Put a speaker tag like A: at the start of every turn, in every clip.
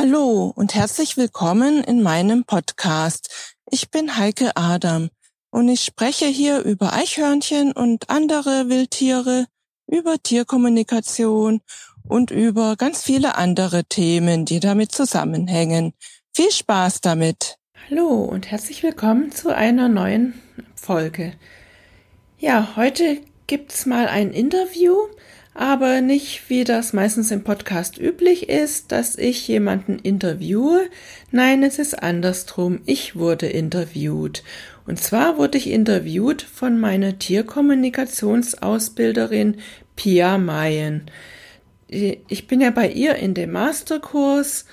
A: Hallo und herzlich willkommen in meinem Podcast. Ich bin Heike Adam und ich spreche hier über Eichhörnchen und andere Wildtiere, über Tierkommunikation und über ganz viele andere Themen, die damit zusammenhängen. Viel Spaß damit!
B: Hallo und herzlich willkommen zu einer neuen Folge. Ja, heute gibt's mal ein Interview aber nicht, wie das meistens im Podcast üblich ist, dass ich jemanden interviewe. Nein, es ist andersrum. Ich wurde interviewt. Und zwar wurde ich interviewt von meiner Tierkommunikationsausbilderin Pia Mayen. Ich bin ja bei ihr in dem Masterkurs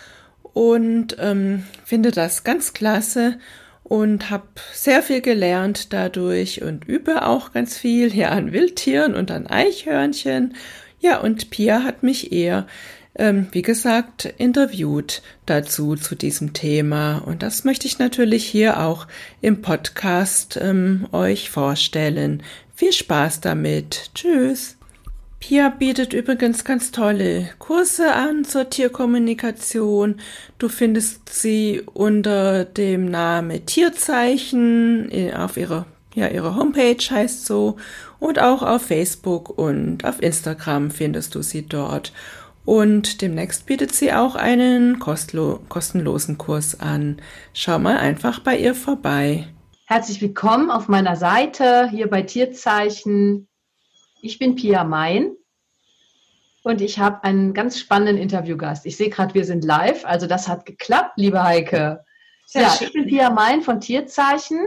B: und ähm, finde das ganz klasse und habe sehr viel gelernt dadurch und übe auch ganz viel hier an Wildtieren und an Eichhörnchen. Ja, und Pia hat mich eher, ähm, wie gesagt, interviewt dazu zu diesem Thema. Und das möchte ich natürlich hier auch im Podcast ähm, euch vorstellen. Viel Spaß damit. Tschüss. Pia bietet übrigens ganz tolle Kurse an zur Tierkommunikation. Du findest sie unter dem Namen Tierzeichen auf ihrer, ja, ihre Homepage heißt so und auch auf Facebook und auf Instagram findest du sie dort. Und demnächst bietet sie auch einen kostenlosen Kurs an. Schau mal einfach bei ihr vorbei.
C: Herzlich willkommen auf meiner Seite hier bei Tierzeichen ich bin Pia Mein und ich habe einen ganz spannenden Interviewgast. Ich sehe gerade, wir sind live, also das hat geklappt, liebe Heike. Sehr ja, schön. ich bin Pia Mein von Tierzeichen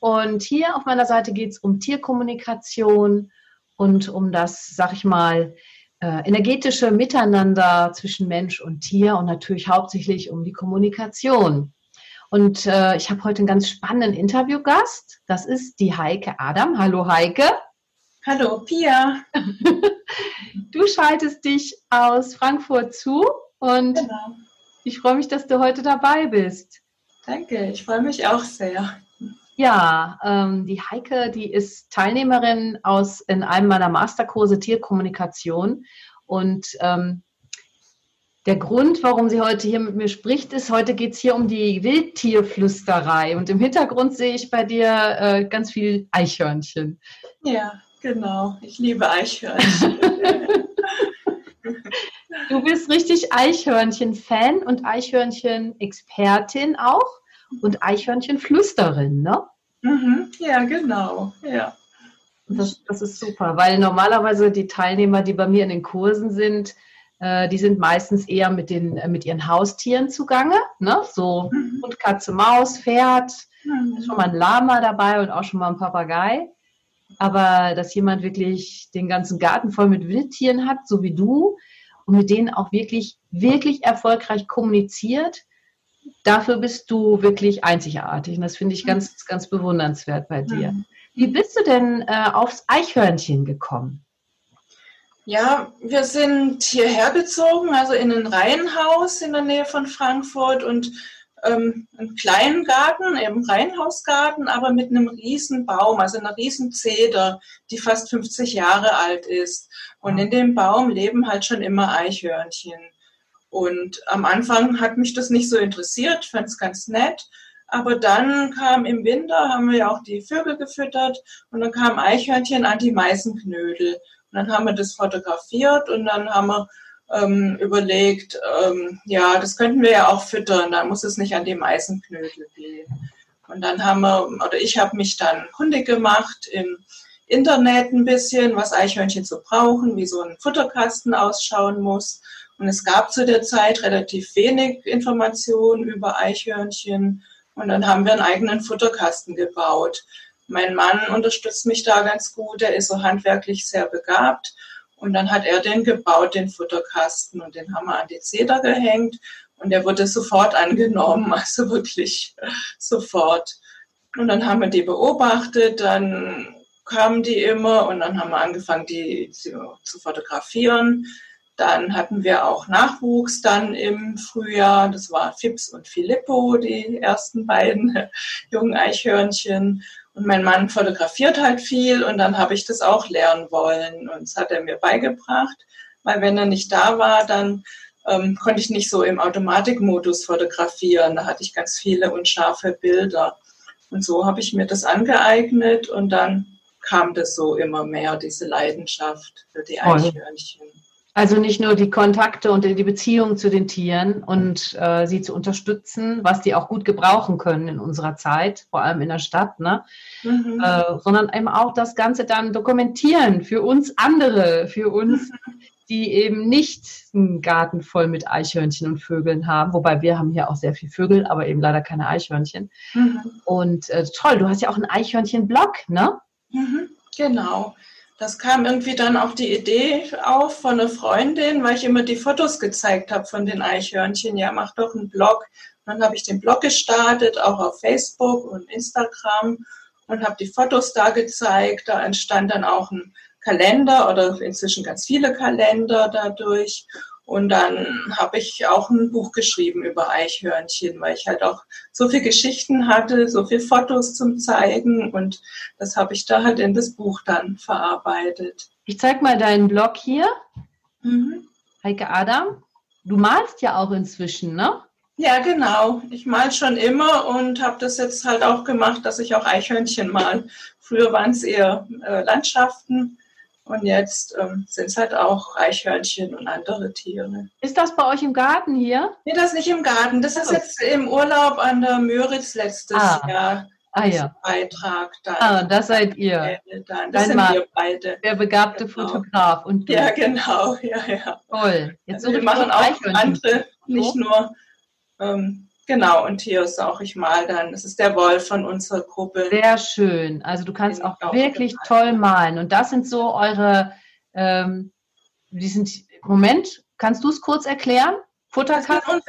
C: und hier auf meiner Seite geht es um Tierkommunikation und um das, sag ich mal, äh, energetische Miteinander zwischen Mensch und Tier und natürlich hauptsächlich um die Kommunikation. Und äh, ich habe heute einen ganz spannenden Interviewgast. Das ist die Heike Adam. Hallo Heike.
D: Hallo, Pia.
C: Du schaltest dich aus Frankfurt zu und genau. ich freue mich, dass du heute dabei bist.
D: Danke, ich freue mich auch sehr.
C: Ja, ähm, die Heike, die ist Teilnehmerin aus in einem meiner Masterkurse Tierkommunikation und ähm, der Grund, warum sie heute hier mit mir spricht, ist, heute geht es hier um die Wildtierflüsterei. Und im Hintergrund sehe ich bei dir äh, ganz viel Eichhörnchen.
D: Ja, Genau, ich liebe Eichhörnchen.
C: du bist richtig Eichhörnchen-Fan und Eichhörnchen-Expertin auch und Eichhörnchen-Flüsterin, ne?
D: Mhm, ja, genau, ja.
C: Das, das ist super, weil normalerweise die Teilnehmer, die bei mir in den Kursen sind, äh, die sind meistens eher mit, den, äh, mit ihren Haustieren zugange, ne? so mhm. Hund, Katze, Maus, Pferd, mhm. schon mal ein Lama dabei und auch schon mal ein Papagei aber dass jemand wirklich den ganzen Garten voll mit Wildtieren hat, so wie du, und mit denen auch wirklich, wirklich erfolgreich kommuniziert, dafür bist du wirklich einzigartig. Und das finde ich ganz, ganz bewundernswert bei dir. Mhm. Wie bist du denn äh, aufs Eichhörnchen gekommen?
D: Ja, wir sind hierher gezogen, also in ein Reihenhaus in der Nähe von Frankfurt und ähm, einen kleinen Garten, eben Reihenhausgarten, aber mit einem riesen Baum, also einer riesen Zeder, die fast 50 Jahre alt ist. Und in dem Baum leben halt schon immer Eichhörnchen. Und am Anfang hat mich das nicht so interessiert, fand es ganz nett. Aber dann kam im Winter, haben wir auch die Vögel gefüttert und dann kamen Eichhörnchen an die Meißenknödel. Und dann haben wir das fotografiert und dann haben wir ähm, überlegt, ähm, ja, das könnten wir ja auch füttern, da muss es nicht an die Meißenknödel gehen. Und dann haben wir, oder ich habe mich dann kundig gemacht im Internet ein bisschen, was Eichhörnchen so brauchen, wie so ein Futterkasten ausschauen muss. Und es gab zu der Zeit relativ wenig Informationen über Eichhörnchen. Und dann haben wir einen eigenen Futterkasten gebaut. Mein Mann unterstützt mich da ganz gut, er ist so handwerklich sehr begabt. Und dann hat er den gebaut, den Futterkasten, und den haben wir an die Zeder gehängt. Und der wurde sofort angenommen, also wirklich sofort. Und dann haben wir die beobachtet, dann kamen die immer und dann haben wir angefangen, die zu, fotografieren. Dann hatten wir auch Nachwuchs dann im Frühjahr. Das war Fips und Filippo, die ersten beiden jungen Eichhörnchen. Und mein Mann fotografiert halt viel und dann habe ich das auch lernen wollen und das hat er mir beigebracht, weil wenn er nicht da war, dann ähm, konnte ich nicht so im Automatikmodus fotografieren. Da hatte ich ganz viele unscharfe Bilder. Und so habe ich mir das angeeignet und dann kam das so immer mehr, diese Leidenschaft für die Eichhörnchen.
C: Also nicht nur die Kontakte und die Beziehung zu den Tieren und äh, sie zu unterstützen, was die auch gut gebrauchen können in unserer Zeit, vor allem in der Stadt, ne? Mhm. Äh, sondern eben auch das Ganze dann dokumentieren für uns andere, für uns, die eben nicht einen Garten voll mit Eichhörnchen und Vögeln haben. Wobei wir haben hier auch sehr viel Vögel, aber eben leider keine Eichhörnchen. Mhm. Und äh, toll, du hast ja auch einen Eichhörnchen-Blog, ne?
D: Mhm, genau das kam irgendwie dann auch die Idee auf von einer Freundin, weil ich immer die Fotos gezeigt habe von den Eichhörnchen. Ja, mach doch einen Blog. Dann habe ich den Blog gestartet, auch auf Facebook und Instagram und habe die Fotos da gezeigt. Da entstand dann auch ein Kalender oder inzwischen ganz viele Kalender dadurch. Und dann habe ich auch ein Buch geschrieben über Eichhörnchen, weil ich halt auch so viele Geschichten hatte, so viele Fotos zum Zeigen und das habe ich da halt in das Buch dann verarbeitet.
C: Ich zeige mal deinen Blog hier. Mhm. Heike Adam, du malst ja auch inzwischen, ne?
D: Ja, genau. Ich mal schon immer und habe das jetzt halt auch gemacht, dass ich auch Eichhörnchen mal. Früher waren es eher äh, Landschaften und jetzt ähm, sind es halt auch Eichhörnchen und andere Tiere.
C: Ist das bei euch im Garten hier?
D: Nee, das ist nicht im Garten. Das ist jetzt im Urlaub an der Müritz letztes ah. Jahr.
C: Ah ja.
D: Beitrag dann.
C: Ah, das seid ihr.
D: Dann. Das Dein sind Mann, wir beide.
C: Der begabte genau. Fotograf und
D: du. Ja, genau. Ja, ja.
C: Toll.
D: Jetzt also wir machen auch andere, nicht nur ähm, Genau, und hier ist auch, ich mal dann, das ist der Wolf von unserer Gruppe.
C: Sehr schön. Also du kannst auch, auch wirklich gemalt. toll malen. Und das sind so eure, ähm, die sind, Moment, kannst du es kurz erklären?
D: Futterkasten?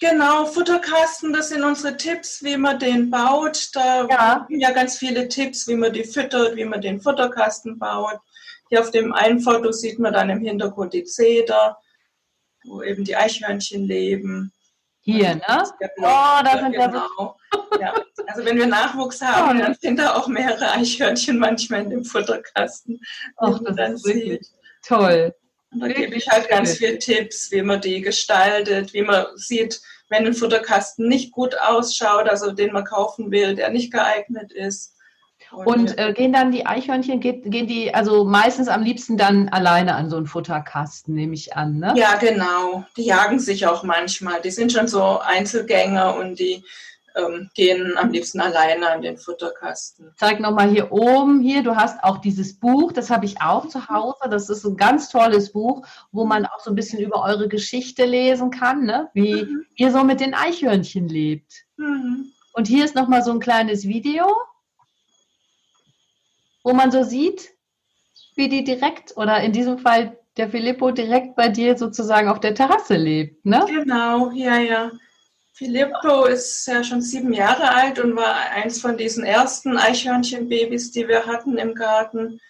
D: Genau, Futterkasten, das sind unsere Tipps, wie man den baut. Da ja. ja ganz viele Tipps, wie man die füttert, wie man den Futterkasten baut. Hier auf dem einen Foto sieht man dann im Hintergrund die Zeder, wo eben die Eichhörnchen leben.
C: Hier, ne?
D: Oh, da sind genau. wir so. ja. Also wenn wir Nachwuchs haben, dann sind da auch mehrere Eichhörnchen manchmal in dem Futterkasten.
C: Ach, das dann ist wirklich sieht. toll.
D: Und da gebe ich halt ganz viele Tipps, wie man die gestaltet, wie man sieht, wenn ein Futterkasten nicht gut ausschaut, also den man kaufen will, der nicht geeignet ist.
C: Und äh, gehen dann die Eichhörnchen, geht, gehen die also meistens am liebsten dann alleine an so einen Futterkasten, nehme ich an, ne?
D: Ja, genau. Die jagen sich auch manchmal. Die sind schon so Einzelgänger und die ähm, gehen am liebsten alleine an den Futterkasten.
C: Zeig nochmal hier oben, hier, du hast auch dieses Buch, das habe ich auch zu Hause. Das ist ein ganz tolles Buch, wo man auch so ein bisschen über eure Geschichte lesen kann, ne? wie mhm. ihr so mit den Eichhörnchen lebt. Mhm. Und hier ist nochmal so ein kleines Video wo man so sieht, wie die direkt oder in diesem Fall der Filippo direkt bei dir sozusagen auf der Terrasse lebt, ne?
D: Genau, ja, ja. Filippo ist ja schon sieben Jahre alt und war eins von diesen ersten Eichhörnchenbabys, die wir hatten im Garten.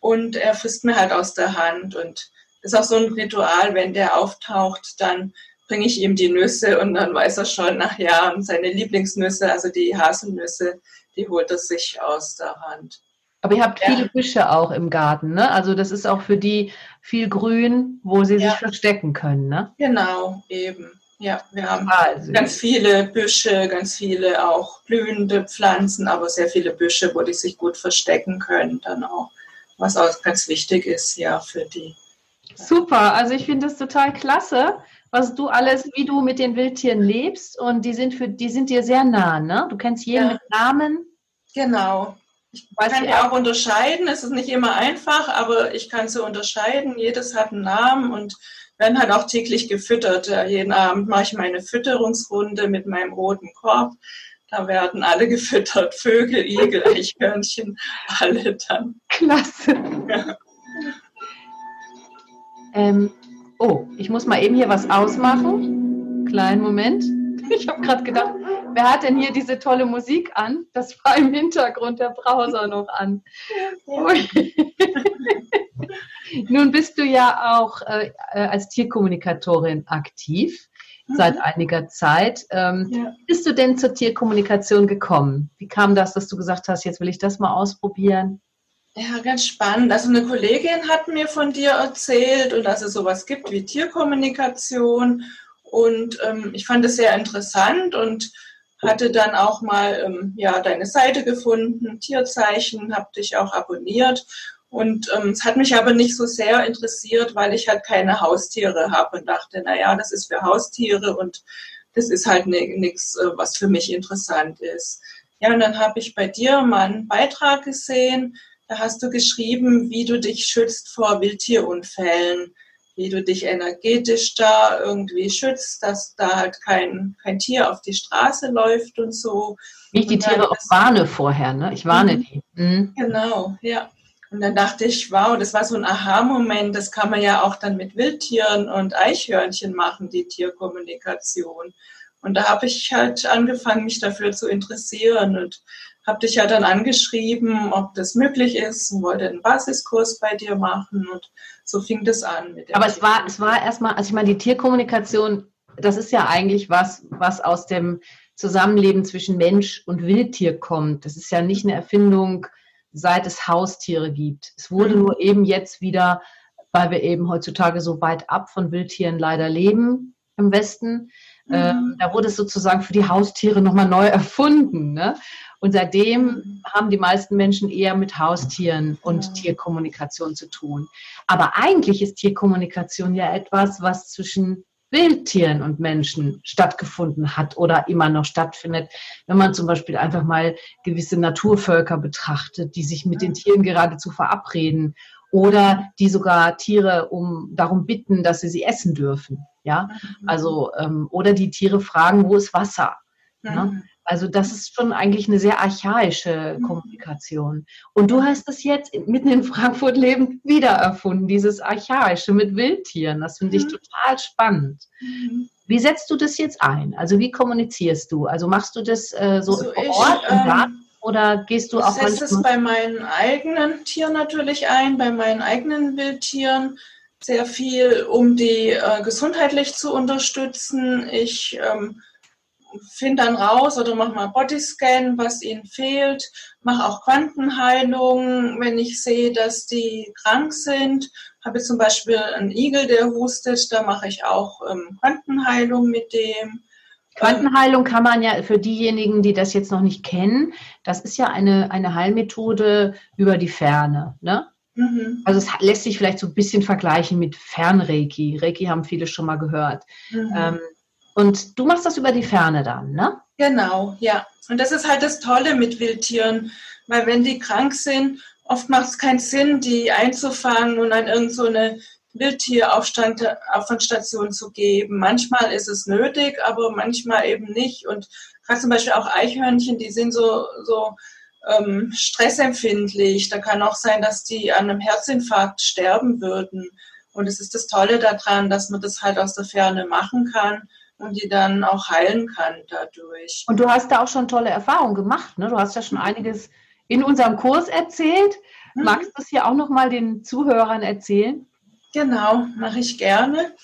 D: Und er frisst mir halt aus der Hand. Und ist auch so ein Ritual, wenn der auftaucht, dann bringe ich ihm die Nüsse und dann weiß er schon nach Jahren seine Lieblingsnüsse, also die Haselnüsse, die holt er sich aus der Hand.
C: Aber ihr habt ja. viele Büsche auch im Garten, ne? Also das ist auch für die viel Grün, wo sie ja. sich verstecken können, ne?
D: Genau, eben. Ja, wir haben also. ganz viele Büsche, ganz viele auch blühende Pflanzen, aber sehr viele Büsche, wo die sich gut verstecken können, dann auch, was auch ganz wichtig ist, ja, für die.
C: Super, also ich finde das total klasse, was du alles, wie du mit den Wildtieren lebst und die sind für, die sind dir sehr nah, ne? Du kennst jeden ja. mit Namen.
D: Genau, ich kann die auch unterscheiden. Es ist nicht immer einfach, aber ich kann sie unterscheiden. Jedes hat einen Namen und werden halt auch täglich gefüttert. Jeden Abend mache ich meine Fütterungsrunde mit meinem roten Korb. Da werden alle gefüttert. Vögel, Igel, Eichhörnchen, alle dann.
C: Klasse. Ja. Ähm, oh, ich muss mal eben hier was ausmachen. Kleinen Moment. Ich habe gerade gedacht, wer hat denn hier diese tolle Musik an? Das war im Hintergrund der Browser noch an. Nun bist du ja auch äh, äh, als Tierkommunikatorin aktiv mhm. seit einiger Zeit. Ähm, ja. Bist du denn zur Tierkommunikation gekommen? Wie kam das, dass du gesagt hast, jetzt will ich das mal ausprobieren?
D: Ja, ganz spannend. Also eine Kollegin hat mir von dir erzählt und dass es sowas gibt wie Tierkommunikation. Und ähm, ich fand es sehr interessant und hatte dann auch mal ähm, ja, deine Seite gefunden, Tierzeichen, habe dich auch abonniert. Und ähm, es hat mich aber nicht so sehr interessiert, weil ich halt keine Haustiere habe und dachte, naja, das ist für Haustiere und das ist halt nichts, äh, was für mich interessant ist. Ja, und dann habe ich bei dir mal einen Beitrag gesehen, da hast du geschrieben, wie du dich schützt vor Wildtierunfällen, wie du dich energetisch da irgendwie schützt, dass da halt kein, kein Tier auf die Straße läuft und so.
C: Wie ich die Tiere auch warne vorher, ne? Ich warne mhm. die.
D: Mhm. Genau, ja. Und dann dachte ich, wow, das war so ein Aha-Moment, das kann man ja auch dann mit Wildtieren und Eichhörnchen machen, die Tierkommunikation. Und da habe ich halt angefangen, mich dafür zu interessieren und habe dich ja dann angeschrieben, ob das möglich ist und wollte einen Basiskurs bei dir machen und so fing das an.
C: Aber es war, es war erstmal, also ich meine, die Tierkommunikation, das ist ja eigentlich was, was aus dem Zusammenleben zwischen Mensch und Wildtier kommt. Das ist ja nicht eine Erfindung, seit es Haustiere gibt. Es wurde mhm. nur eben jetzt wieder, weil wir eben heutzutage so weit ab von Wildtieren leider leben im Westen, mhm. ähm, da wurde es sozusagen für die Haustiere nochmal neu erfunden. Ne? Und seitdem mhm. haben die meisten Menschen eher mit Haustieren und ja. Tierkommunikation zu tun. Aber eigentlich ist Tierkommunikation ja etwas, was zwischen Wildtieren und Menschen stattgefunden hat oder immer noch stattfindet. Wenn man zum Beispiel einfach mal gewisse Naturvölker betrachtet, die sich mit den Tieren geradezu verabreden oder die sogar Tiere um darum bitten, dass sie sie essen dürfen. Ja, mhm. also ähm, oder die Tiere fragen, wo ist Wasser? Ne? Also das ist schon eigentlich eine sehr archaische mhm. Kommunikation. Und du hast es jetzt mitten in Frankfurt lebend wiedererfunden, dieses archaische mit Wildtieren. Das finde ich mhm. total spannend. Mhm. Wie setzt du das jetzt ein? Also wie kommunizierst du? Also machst du das äh, so also vor ich, Ort im Garten? Ähm, oder gehst du auch
D: Ich setze es bei meinen eigenen Tieren natürlich ein, bei meinen eigenen Wildtieren sehr viel, um die äh, gesundheitlich zu unterstützen. Ich ähm, finde dann raus oder mache mal Bodyscan, was ihnen fehlt, mache auch Quantenheilung, wenn ich sehe, dass die krank sind. Habe zum Beispiel einen Igel, der hustet, da mache ich auch ähm, Quantenheilung mit dem.
C: Quantenheilung kann man ja für diejenigen, die das jetzt noch nicht kennen, das ist ja eine, eine Heilmethode über die Ferne. Ne? Mhm. Also es lässt sich vielleicht so ein bisschen vergleichen mit Fernreiki. Reiki haben viele schon mal gehört. Mhm. Ähm, und du machst das über die Ferne dann, ne?
D: Genau, ja. Und das ist halt das Tolle mit Wildtieren, weil wenn die krank sind, oft macht es keinen Sinn, die einzufangen und an irgendeine so Wildtierauffangstation zu geben. Manchmal ist es nötig, aber manchmal eben nicht. Und gerade zum Beispiel auch Eichhörnchen, die sind so, so ähm, stressempfindlich. Da kann auch sein, dass die an einem Herzinfarkt sterben würden. Und es ist das Tolle daran, dass man das halt aus der Ferne machen kann und die dann auch heilen kann dadurch.
C: Und du hast da auch schon tolle Erfahrungen gemacht. Ne? Du hast ja schon mhm. einiges in unserem Kurs erzählt. Mhm. Magst du es hier auch noch mal den Zuhörern erzählen?
D: Genau, mache ich gerne.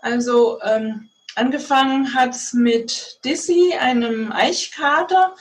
D: Also ähm, angefangen hat es mit Dizzy, einem Eichkater,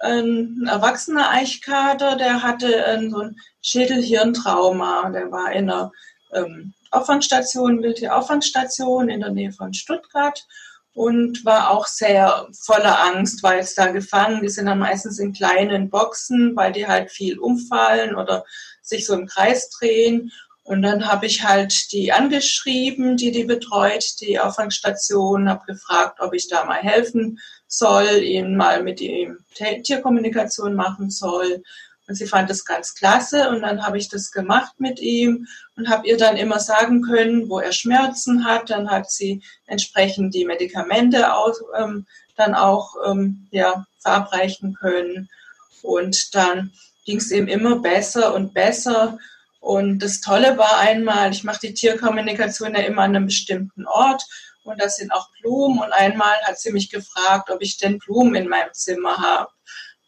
D: ein erwachsener Eichkater, der hatte ein, so ein Schädelhirntrauma. Der war in einer ähm, Auffangstation, Wildtier-Auffangstation in der Nähe von Stuttgart und war auch sehr voller Angst, war jetzt da gefangen. Die sind dann meistens in kleinen Boxen, weil die halt viel umfallen oder sich so im Kreis drehen. Und dann habe ich halt die angeschrieben, die die betreut, die Auffangstation, habe gefragt, ob ich da mal helfen soll, ihnen mal mit ihm Tierkommunikation machen soll. Und sie fand das ganz klasse und dann habe ich das gemacht mit ihm und habe ihr dann immer sagen können, wo er Schmerzen hat. Dann hat sie entsprechend die Medikamente auch, ähm, dann auch ähm, ja, verabreichen können. Und dann ging es ihm immer besser und besser. Und das Tolle war einmal, ich mache die Tierkommunikation ja immer an einem bestimmten Ort und das sind auch Blumen. Und einmal hat sie mich gefragt, ob ich denn Blumen in meinem Zimmer habe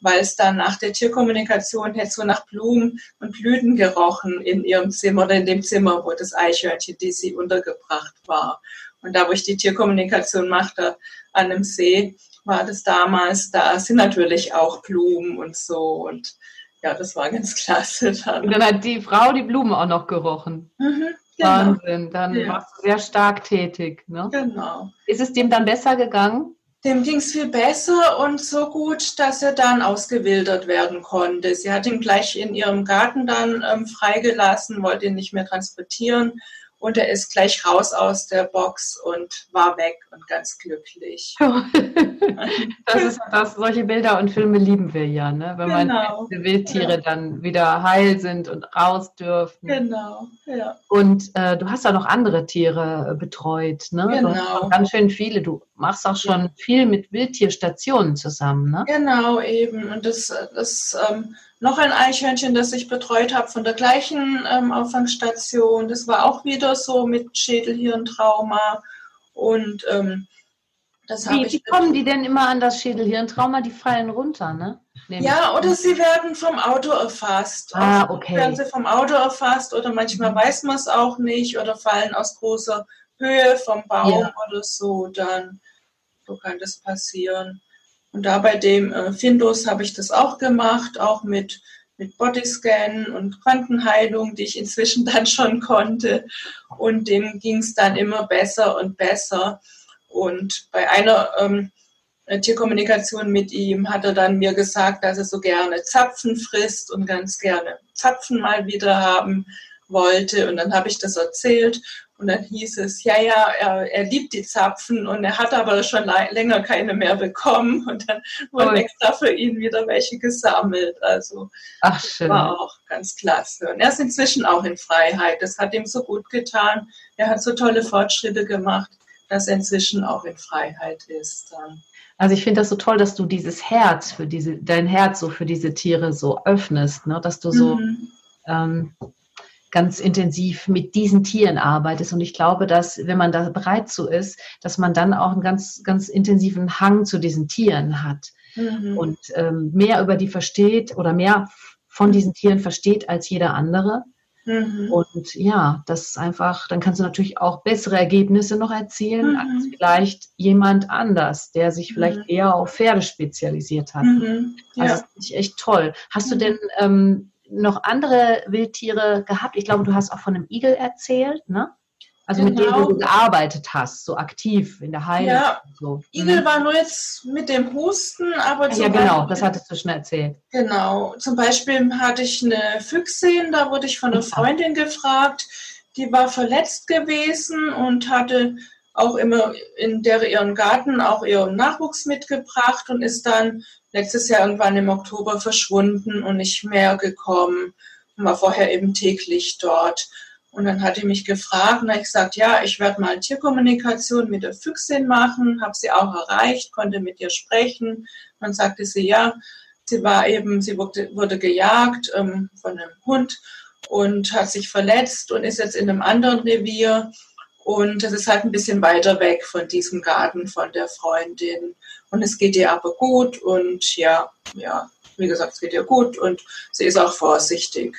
D: weil es dann nach der Tierkommunikation hätte so nach Blumen und Blüten gerochen in ihrem Zimmer oder in dem Zimmer, wo das Eichhörnchen, die sie untergebracht war. Und da, wo ich die Tierkommunikation machte, an einem See, war das damals, da sind natürlich auch Blumen und so. Und ja, das war ganz klasse.
C: Dann. Und dann hat die Frau die Blumen auch noch gerochen. Mhm, genau. Wahnsinn, dann ja. warst du sehr stark tätig. Ne?
D: Genau.
C: Ist es dem dann besser gegangen?
D: Dem ging es viel besser und so gut, dass er dann ausgewildert werden konnte. Sie hat ihn gleich in ihrem Garten dann ähm, freigelassen, wollte ihn nicht mehr transportieren und er ist gleich raus aus der Box und war weg und ganz glücklich.
C: das ist das, solche Bilder und Filme lieben wir ja, ne? wenn genau. man Wildtiere ja. dann wieder heil sind und raus dürfen.
D: Genau, ja.
C: Und äh, du hast ja noch andere Tiere äh, betreut, ne?
D: Genau.
C: ganz schön viele. Du machst auch schon viel mit Wildtierstationen zusammen, ne?
D: Genau, eben. Und das, das ähm, noch ein Eichhörnchen, das ich betreut habe von der gleichen ähm, Auffangstation. Das war auch wieder so mit Schädelhirntrauma. Und ähm,
C: das wie, wie kommen die denn immer an das Schädelhirntrauma? Die fallen runter, ne?
D: Nämlich ja, oder sie werden vom Auto erfasst.
C: Ah, okay.
D: Werden sie vom Auto erfasst oder manchmal mhm. weiß man es auch nicht oder fallen aus großer Höhe vom Baum ja. oder so, dann so kann das passieren. Und da bei dem äh, Findus habe ich das auch gemacht, auch mit, mit Bodyscan und Quantenheilung, die ich inzwischen dann schon konnte. Und dem ging es dann immer besser und besser. Und bei einer ähm, Tierkommunikation mit ihm hat er dann mir gesagt, dass er so gerne Zapfen frisst und ganz gerne Zapfen mal wieder haben wollte. Und dann habe ich das erzählt und dann hieß es, ja, ja, er, er liebt die Zapfen und er hat aber schon länger keine mehr bekommen. Und dann wurden oh. extra für ihn wieder welche gesammelt. Also
C: Ach, schön.
D: war auch ganz klasse. Und er ist inzwischen auch in Freiheit. Das hat ihm so gut getan. Er hat so tolle Fortschritte gemacht, dass er inzwischen auch in Freiheit ist. Dann.
C: Also ich finde das so toll, dass du dieses Herz für diese, dein Herz so für diese Tiere so öffnest, ne? dass du so mhm. ähm, ganz intensiv mit diesen Tieren arbeitest. Und ich glaube, dass wenn man da bereit zu ist, dass man dann auch einen ganz, ganz intensiven Hang zu diesen Tieren hat mhm. und ähm, mehr über die versteht oder mehr von diesen Tieren versteht als jeder andere. Mhm. Und ja, das ist einfach, dann kannst du natürlich auch bessere Ergebnisse noch erzielen mhm. als vielleicht jemand anders, der sich vielleicht mhm. eher auf Pferde spezialisiert hat. Mhm. Ja. Also das finde ich echt toll. Hast du mhm. denn ähm, noch andere Wildtiere gehabt? Ich glaube, du hast auch von einem Igel erzählt, ne? Also genau. mit dem du genau. gearbeitet hast, so aktiv in der Heilung.
D: Ja, so. Igel mhm. war nur jetzt mit dem Husten, aber
C: Ja, genau, Beispiel, das hattest du schon erzählt.
D: Genau, zum Beispiel hatte ich eine Füchsin, da wurde ich von einer Freundin gefragt, die war verletzt gewesen und hatte auch immer in der ihren Garten auch ihren Nachwuchs mitgebracht und ist dann letztes Jahr irgendwann im Oktober verschwunden und nicht mehr gekommen und war vorher eben täglich dort. Und dann hat die mich gefragt und ich gesagt, ja, ich werde mal Tierkommunikation mit der Füchsin machen, habe sie auch erreicht, konnte mit ihr sprechen. Dann sagte sie, ja, sie war eben, sie wurde, wurde gejagt ähm, von einem Hund und hat sich verletzt und ist jetzt in einem anderen Revier und das ist halt ein bisschen weiter weg von diesem Garten von der Freundin. Und es geht ihr aber gut und ja, ja, wie gesagt, es geht ihr gut und sie ist auch vorsichtig.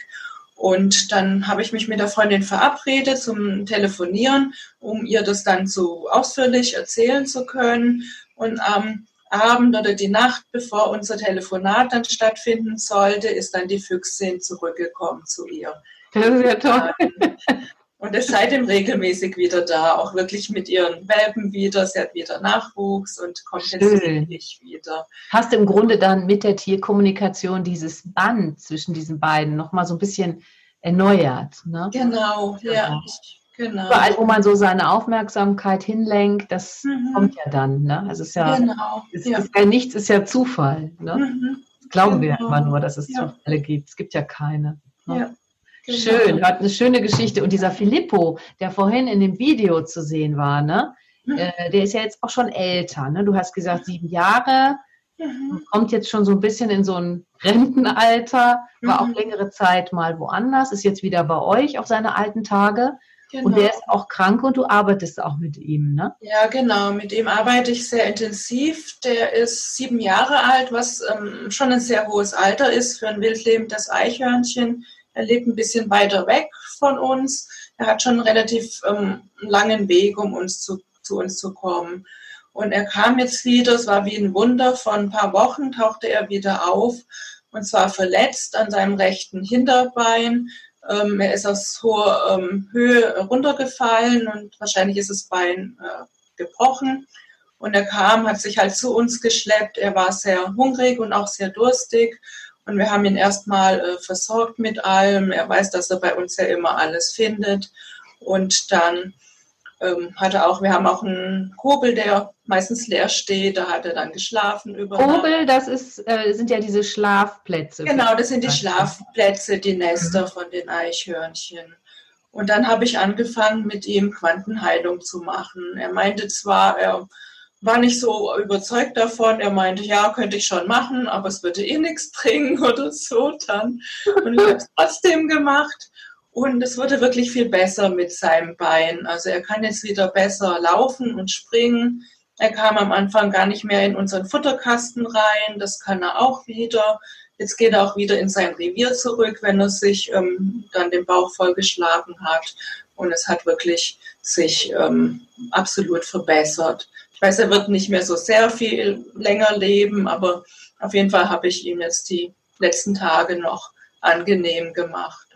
D: Und dann habe ich mich mit der Freundin verabredet zum Telefonieren, um ihr das dann so ausführlich erzählen zu können. Und am Abend oder die Nacht, bevor unser Telefonat dann stattfinden sollte, ist dann die Füchsin zurückgekommen zu ihr.
C: Das ist ja toll.
D: Und ist seitdem regelmäßig wieder da, auch wirklich mit ihren Welpen wieder. Sie hat wieder Nachwuchs und kommt kontinuierlich wieder.
C: Hast im Grunde dann mit der Tierkommunikation dieses Band zwischen diesen beiden nochmal so ein bisschen erneuert? Ne?
D: Genau, ja. Genau.
C: Überall, wo man so seine Aufmerksamkeit hinlenkt, das mhm. kommt ja dann. Ne? Also es ist ja, genau. es ja. Ist ja nichts ist ja Zufall. Ne? Mhm. Glauben genau. wir immer nur, dass es ja. Zufälle gibt. Es gibt ja keine. Ne? Ja. Genau. Schön, hat eine schöne Geschichte. Und dieser Filippo, der vorhin in dem Video zu sehen war, ne? Mhm. Äh, der ist ja jetzt auch schon älter. Ne? Du hast gesagt, sieben Jahre, mhm. kommt jetzt schon so ein bisschen in so ein Rentenalter, war mhm. auch längere Zeit mal woanders, ist jetzt wieder bei euch auf seine alten Tage. Genau. Und der ist auch krank und du arbeitest auch mit ihm, ne?
D: Ja, genau. Mit ihm arbeite ich sehr intensiv. Der ist sieben Jahre alt, was ähm, schon ein sehr hohes Alter ist für ein wildlebendes Eichhörnchen. Er lebt ein bisschen weiter weg von uns. Er hat schon einen relativ ähm, langen Weg, um uns zu, zu uns zu kommen. Und er kam jetzt wieder, es war wie ein Wunder, vor ein paar Wochen tauchte er wieder auf und zwar verletzt an seinem rechten Hinterbein. Ähm, er ist aus hoher ähm, Höhe runtergefallen und wahrscheinlich ist das Bein äh, gebrochen. Und er kam, hat sich halt zu uns geschleppt. Er war sehr hungrig und auch sehr durstig. Und wir haben ihn erstmal äh, versorgt mit allem. Er weiß, dass er bei uns ja immer alles findet. Und dann ähm, hatte auch, wir haben auch einen Kobel, der meistens leer steht, da hat er dann geschlafen über.
C: Kobel, das ist, äh, sind ja diese Schlafplätze.
D: Genau, das sind die Schlafplätze, die Nester mhm. von den Eichhörnchen. Und dann habe ich angefangen, mit ihm Quantenheilung zu machen. Er meinte zwar, er war nicht so überzeugt davon. Er meinte, ja, könnte ich schon machen, aber es würde eh nichts bringen oder so dann. Und ich habe es trotzdem gemacht. Und es wurde wirklich viel besser mit seinem Bein. Also er kann jetzt wieder besser laufen und springen. Er kam am Anfang gar nicht mehr in unseren Futterkasten rein. Das kann er auch wieder. Jetzt geht er auch wieder in sein Revier zurück, wenn er sich ähm, dann den Bauch vollgeschlagen hat. Und es hat wirklich sich ähm, absolut verbessert. Ich weiß, er wird nicht mehr so sehr viel länger leben, aber auf jeden Fall habe ich ihm jetzt die letzten Tage noch angenehm gemacht.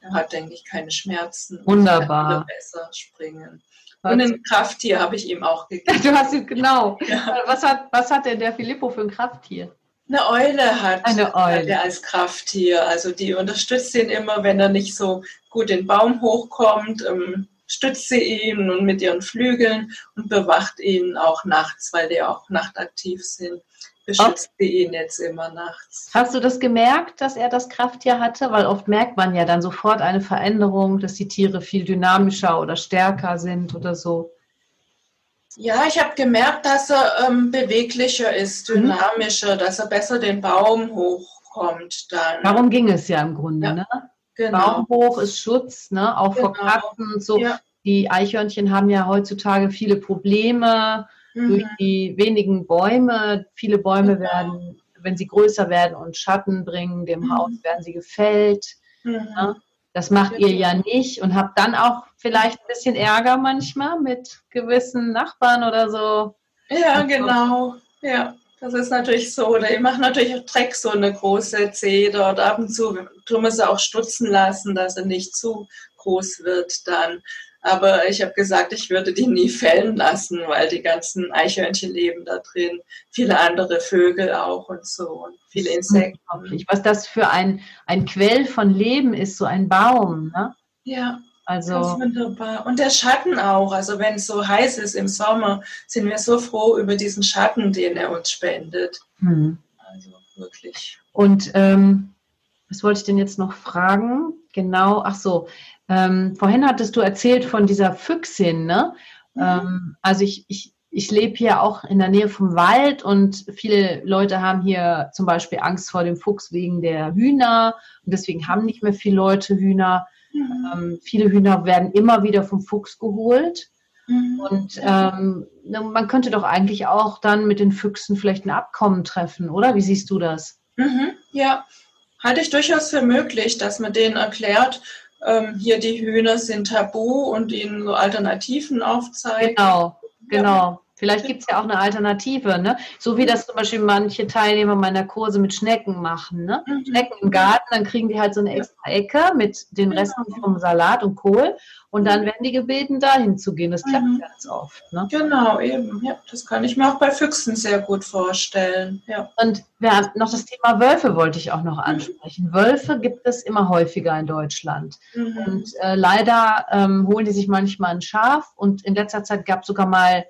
D: Er hat, denke ich, keine Schmerzen.
C: Wunderbar.
D: besser springen. Und ein Krafttier habe ich ihm auch gegeben.
C: Du hast ihn, genau. Ja. Was, hat, was hat denn der Filippo für ein Krafttier?
D: Eine Eule hat,
C: Eine Eule.
D: hat er als Krafttier. Also die unterstützt ihn immer, wenn er nicht so gut den Baum hochkommt, ähm, stützt sie ihn und mit ihren Flügeln und bewacht ihn auch nachts, weil die auch nachtaktiv sind beschützt sie ihn jetzt immer nachts.
C: Hast du das gemerkt, dass er das Krafttier hatte? Weil oft merkt man ja dann sofort eine Veränderung, dass die Tiere viel dynamischer oder stärker sind oder so.
D: Ja, ich habe gemerkt, dass er ähm, beweglicher ist, mhm. dynamischer, mhm. dass er besser den Baum hochkommt dann.
C: Darum ging es ja im Grunde, ja, ne? Genau. Baum hoch ist Schutz, ne? Auch genau. vor Katzen und so. Ja. Die Eichhörnchen haben ja heutzutage viele Probleme mhm. durch die wenigen Bäume. Viele Bäume genau. werden, wenn sie größer werden und Schatten bringen, dem mhm. Haus werden sie gefällt. Mhm. Das macht ihr ja nicht und habt dann auch vielleicht ein bisschen Ärger manchmal mit gewissen Nachbarn oder so.
D: Ja, also, genau. Ja, das ist natürlich so. Oder ich mache natürlich auch Dreck, so eine große Zehe dort ab und zu. Tun wir sie auch stutzen lassen, dass er nicht zu groß wird dann. Aber ich habe gesagt, ich würde die nie fällen lassen, weil die ganzen Eichhörnchen leben da drin, viele andere Vögel auch und so und viele Insekten.
C: Was das für ein, ein Quell von Leben ist, so ein Baum. Ne?
D: Ja. Also Ganz wunderbar. Und der Schatten auch. Also wenn es so heiß ist im Sommer, sind wir so froh über diesen Schatten, den er uns spendet. Hm.
C: Also wirklich. Und ähm, was wollte ich denn jetzt noch fragen? Genau, ach so, ähm, vorhin hattest du erzählt von dieser Füchsin, ne? Mhm. Ähm, also ich, ich, ich lebe hier auch in der Nähe vom Wald und viele Leute haben hier zum Beispiel Angst vor dem Fuchs wegen der Hühner und deswegen haben nicht mehr viele Leute Hühner. Mhm. Ähm, viele Hühner werden immer wieder vom Fuchs geholt. Mhm. Und ähm, man könnte doch eigentlich auch dann mit den Füchsen vielleicht ein Abkommen treffen, oder? Wie siehst du das?
D: Mhm. Ja, halte ich durchaus für möglich, dass man denen erklärt, ähm, hier die Hühner sind tabu und ihnen so Alternativen aufzeigen.
C: Genau, genau. Vielleicht gibt es ja auch eine Alternative, ne? So wie das zum Beispiel manche Teilnehmer meiner Kurse mit Schnecken machen, ne? Mhm. Schnecken im Garten, dann kriegen die halt so eine extra Ecke mit den genau. Resten vom Salat und Kohl und dann werden die gebeten, dahin zu gehen. Das klappt mhm. ganz oft. Ne?
D: Genau, eben. Ja, das kann ich mir auch bei Füchsen sehr gut vorstellen. Ja.
C: Und ja, noch das Thema Wölfe wollte ich auch noch mhm. ansprechen. Mhm. Wölfe gibt es immer häufiger in Deutschland. Mhm. Und äh, leider ähm, holen die sich manchmal ein Schaf und in letzter Zeit gab es sogar mal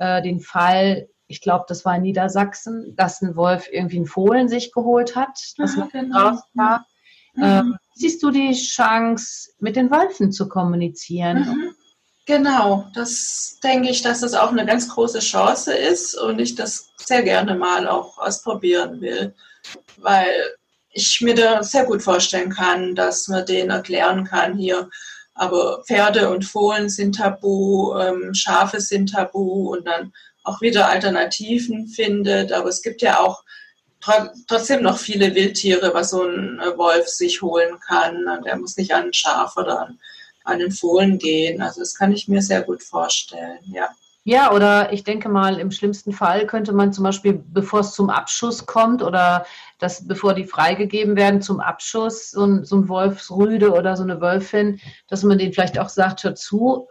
C: äh, den Fall, ich glaube, das war in Niedersachsen, dass ein Wolf irgendwie einen Fohlen sich geholt hat, das ah, genau. war. Mhm. Ähm, siehst du die Chance, mit den Wölfen zu kommunizieren? Mhm.
D: Genau, das denke ich, dass das auch eine ganz große Chance ist und ich das sehr gerne mal auch ausprobieren will, weil ich mir da sehr gut vorstellen kann, dass man denen erklären kann, hier, aber Pferde und Fohlen sind tabu, ähm, Schafe sind tabu und dann auch wieder Alternativen findet. Aber es gibt ja auch trotzdem noch viele Wildtiere, was so ein äh, Wolf sich holen kann. Und er muss nicht an ein Schaf oder an, an den Fohlen gehen. Also das kann ich mir sehr gut vorstellen, ja.
C: Ja, oder ich denke mal, im schlimmsten Fall könnte man zum Beispiel, bevor es zum Abschuss kommt oder das, bevor die freigegeben werden zum Abschuss, so ein, so ein Wolfsrüde oder so eine Wölfin, dass man denen vielleicht auch sagt, hört zu,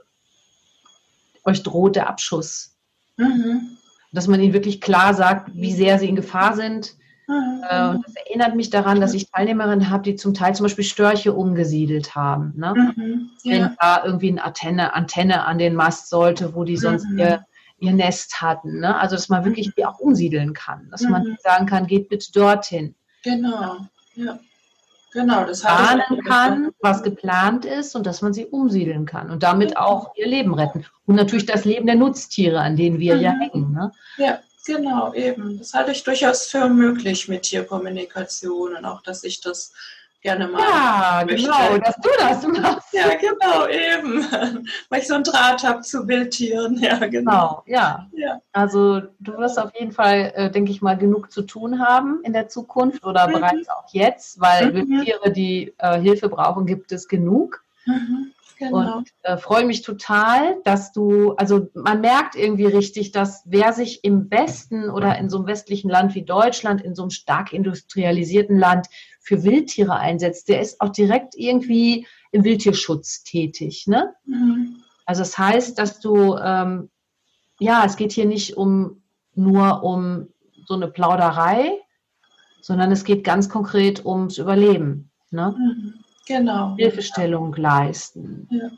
C: euch droht der Abschuss. Mhm. Dass man ihnen wirklich klar sagt, wie sehr sie in Gefahr sind. Mhm. Und das erinnert mich daran, dass ich Teilnehmerinnen habe, die zum Teil zum Beispiel Störche umgesiedelt haben. Ne? Mhm. Ja. Wenn da irgendwie eine Antenne, Antenne an den Mast sollte, wo die sonst mhm. ihr, ihr Nest hatten. Ne? Also, dass man wirklich die auch umsiedeln kann. Dass man sagen kann, geht bitte dorthin.
D: Genau, ja. Genau, das
C: planen kann, was geplant ist und dass man sie umsiedeln kann und damit auch ihr Leben retten. Und natürlich das Leben der Nutztiere, an denen wir mhm. ja hängen. Ne?
D: Ja, genau, eben. Das halte ich durchaus für möglich mit Tierkommunikation und auch, dass ich das gerne mal.
C: Ja, möchte. genau, dass du das machst.
D: Ja, genau, eben. Weil ich so einen Draht habe zu Wildtieren. Ja, genau. genau
C: ja. ja. Also du wirst auf jeden Fall, äh, denke ich mal, genug zu tun haben in der Zukunft oder mhm. bereits auch jetzt, weil mhm. Wildtiere, die äh, Hilfe brauchen, gibt es genug. Mhm. Genau. Und äh, freue mich total, dass du, also man merkt irgendwie richtig, dass wer sich im Westen oder in so einem westlichen Land wie Deutschland, in so einem stark industrialisierten Land für Wildtiere einsetzt, der ist auch direkt irgendwie im Wildtierschutz tätig. Ne? Mhm. Also das heißt, dass du, ähm, ja, es geht hier nicht um nur um so eine Plauderei, sondern es geht ganz konkret ums Überleben. Ne? Mhm.
D: Genau.
C: Hilfestellung leisten. Ja.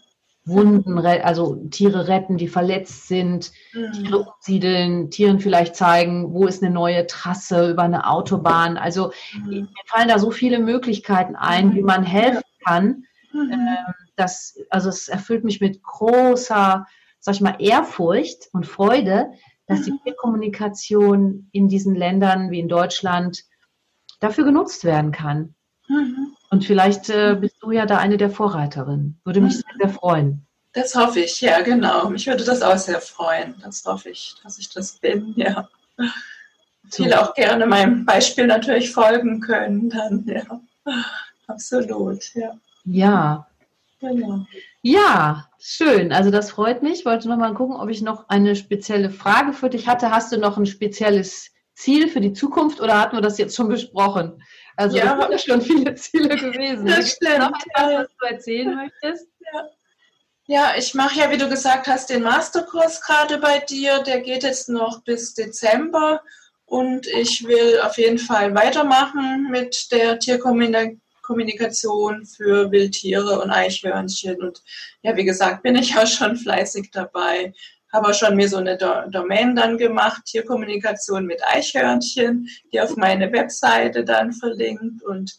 C: Wunden, also Tiere retten, die verletzt sind, mhm. Tiere umsiedeln, Tieren vielleicht zeigen, wo ist eine neue Trasse über eine Autobahn. Also mhm. mir fallen da so viele Möglichkeiten ein, wie man helfen kann. Mhm. Ähm, das, also es erfüllt mich mit großer, sag ich mal, Ehrfurcht und Freude, dass die mhm. Kommunikation in diesen Ländern wie in Deutschland dafür genutzt werden kann. Mhm. Und vielleicht äh, bist du ja da eine der Vorreiterinnen. Würde mich sehr, sehr freuen.
D: Das hoffe ich, ja, genau. Mich würde das auch sehr freuen. Das hoffe ich, dass ich das bin, ja. So. Viele auch gerne meinem Beispiel natürlich folgen können, dann, ja. Absolut, ja.
C: Ja. Genau. Ja, schön. Also das freut mich. Ich wollte noch mal gucken, ob ich noch eine spezielle Frage für dich hatte. Hast du noch ein spezielles Ziel für die Zukunft oder hatten wir das jetzt schon besprochen? Also ja, das sind schon viele Ziele gewesen.
D: Das stimmt. Noch
C: etwas, was du erzählen möchtest?
D: Ja. Ja, ich mache ja, wie du gesagt hast, den Masterkurs gerade bei dir. Der geht jetzt noch bis Dezember und ich will auf jeden Fall weitermachen mit der Tierkommunikation für Wildtiere und Eichhörnchen. Und ja, wie gesagt, bin ich ja schon fleißig dabei habe auch schon mir so eine Do Domain dann gemacht, Tierkommunikation mit Eichhörnchen, die auf meine Webseite dann verlinkt und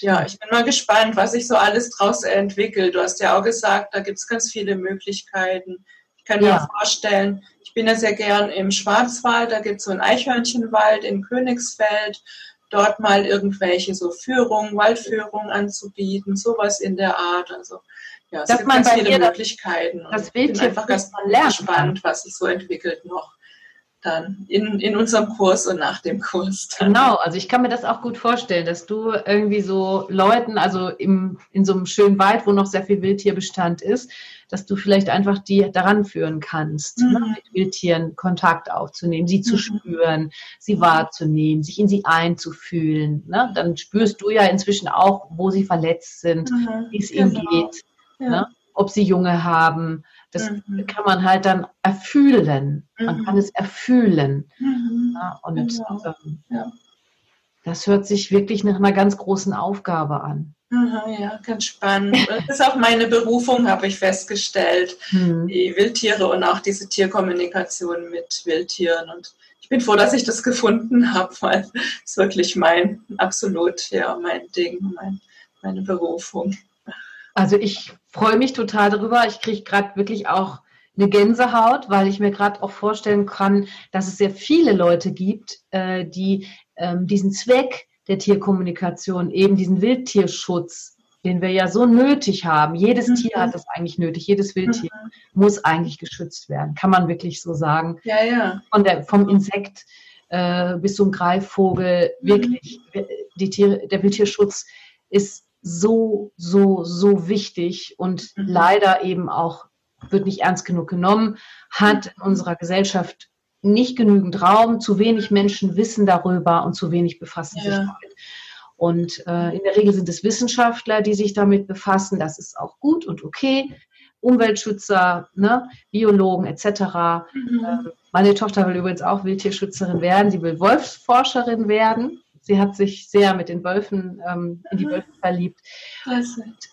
D: ja, ich bin mal gespannt, was sich so alles draus entwickelt. Du hast ja auch gesagt, da gibt es ganz viele Möglichkeiten. Ich kann mir ja. auch vorstellen, ich bin ja sehr gern im Schwarzwald, da gibt es so einen Eichhörnchenwald in Königsfeld, dort mal irgendwelche so Führungen, Waldführungen anzubieten, sowas in der Art. Also ja, es dass gibt man ganz viele Möglichkeiten.
C: Das, Bild
D: bin einfach ganz gespannt, was sich so entwickelt noch dann in, in unserem Kurs und nach dem Kurs.
C: Dann. Genau, also ich kann mir das auch gut vorstellen, dass du irgendwie so Leuten, also im, in so einem schönen Wald, wo noch sehr viel Wildtierbestand ist, dass du vielleicht einfach die daran führen kannst, ne, mhm. ne, mit Wildtieren Kontakt aufzunehmen, sie zu mhm. spüren, sie wahrzunehmen, sich in sie einzufühlen. Ne? Dann spürst du ja inzwischen auch, wo sie verletzt sind, mhm. wie es ihnen genau. geht ja. ne? ob sie Junge haben. Das mhm. kann man halt dann erfühlen. Man mhm. kann es erfühlen. Mhm. Ja, und genau. ähm, ja. das hört sich wirklich nach einer ganz großen Aufgabe an.
D: ja, ganz spannend. Das ist auch meine Berufung, habe ich festgestellt. Mhm. Die Wildtiere und auch diese Tierkommunikation mit Wildtieren. Und ich bin froh, dass ich das gefunden habe, weil es wirklich mein, absolut, ja, mein Ding, mein, meine Berufung.
C: Also ich freue mich total darüber. Ich kriege gerade wirklich auch eine Gänsehaut, weil ich mir gerade auch vorstellen kann, dass es sehr viele Leute gibt, äh, die ähm, diesen Zweck der Tierkommunikation, eben diesen Wildtierschutz, den wir ja so nötig haben. Jedes mhm. Tier hat das eigentlich nötig. Jedes Wildtier mhm. muss eigentlich geschützt werden. Kann man wirklich so sagen.
D: Ja, ja.
C: Von der, vom Insekt äh, bis zum Greifvogel. Mhm. Wirklich, die Tiere, der Wildtierschutz ist so, so, so wichtig und mhm. leider eben auch wird nicht ernst genug genommen, hat in unserer Gesellschaft nicht genügend Raum, zu wenig Menschen wissen darüber und zu wenig befassen ja. sich damit. Und äh, in der Regel sind es Wissenschaftler, die sich damit befassen. Das ist auch gut und okay. Umweltschützer, ne, Biologen etc. Mhm. Äh, meine Tochter will übrigens auch Wildtierschützerin werden. Sie will Wolfsforscherin werden. Sie hat sich sehr mit den Wölfen, ähm, in die mhm. Wölfe verliebt.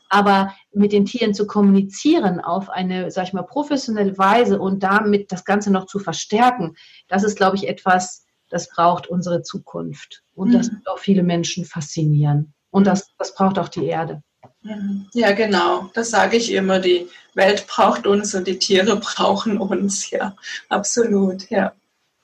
C: Aber mit den Tieren zu kommunizieren auf eine, sag ich mal, professionelle Weise und damit das Ganze noch zu verstärken, das ist, glaube ich, etwas, das braucht unsere Zukunft. Und mhm. das wird auch viele Menschen faszinieren. Und das, das braucht auch die Erde.
E: Mhm. Ja, genau. Das sage ich immer. Die Welt braucht uns und die Tiere brauchen uns. Ja, absolut. Ja,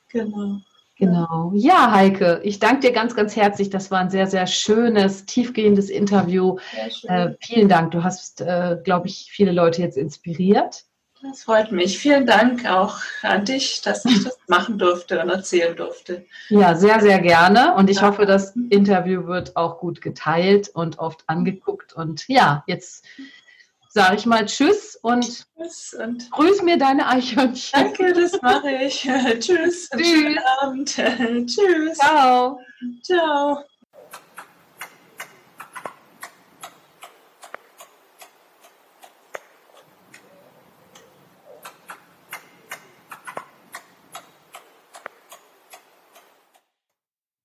E: genau.
C: Genau. Ja, Heike, ich danke dir ganz, ganz herzlich. Das war ein sehr, sehr schönes, tiefgehendes Interview. Äh, vielen Dank. Du hast, äh, glaube ich, viele Leute jetzt inspiriert.
E: Das freut mich. Vielen Dank auch an dich, dass ich das machen durfte und erzählen durfte.
C: Ja, sehr, sehr gerne. Und ich ja. hoffe, das Interview wird auch gut geteilt und oft angeguckt. Und ja, jetzt sage ich mal Tschüss und, tschüss und grüß mir deine Eichhörnchen.
E: Danke, das mache ich. tschüss.
C: Tschüss. Schönen
E: Abend. tschüss.
C: Ciao.
E: Ciao.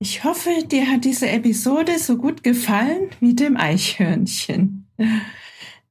D: Ich hoffe, dir hat diese Episode so gut gefallen wie dem Eichhörnchen.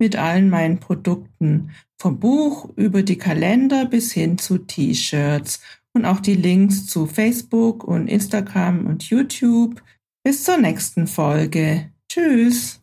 D: mit allen meinen Produkten vom Buch über die Kalender bis hin zu T-Shirts und auch die Links zu Facebook und Instagram und YouTube. Bis zur nächsten Folge. Tschüss.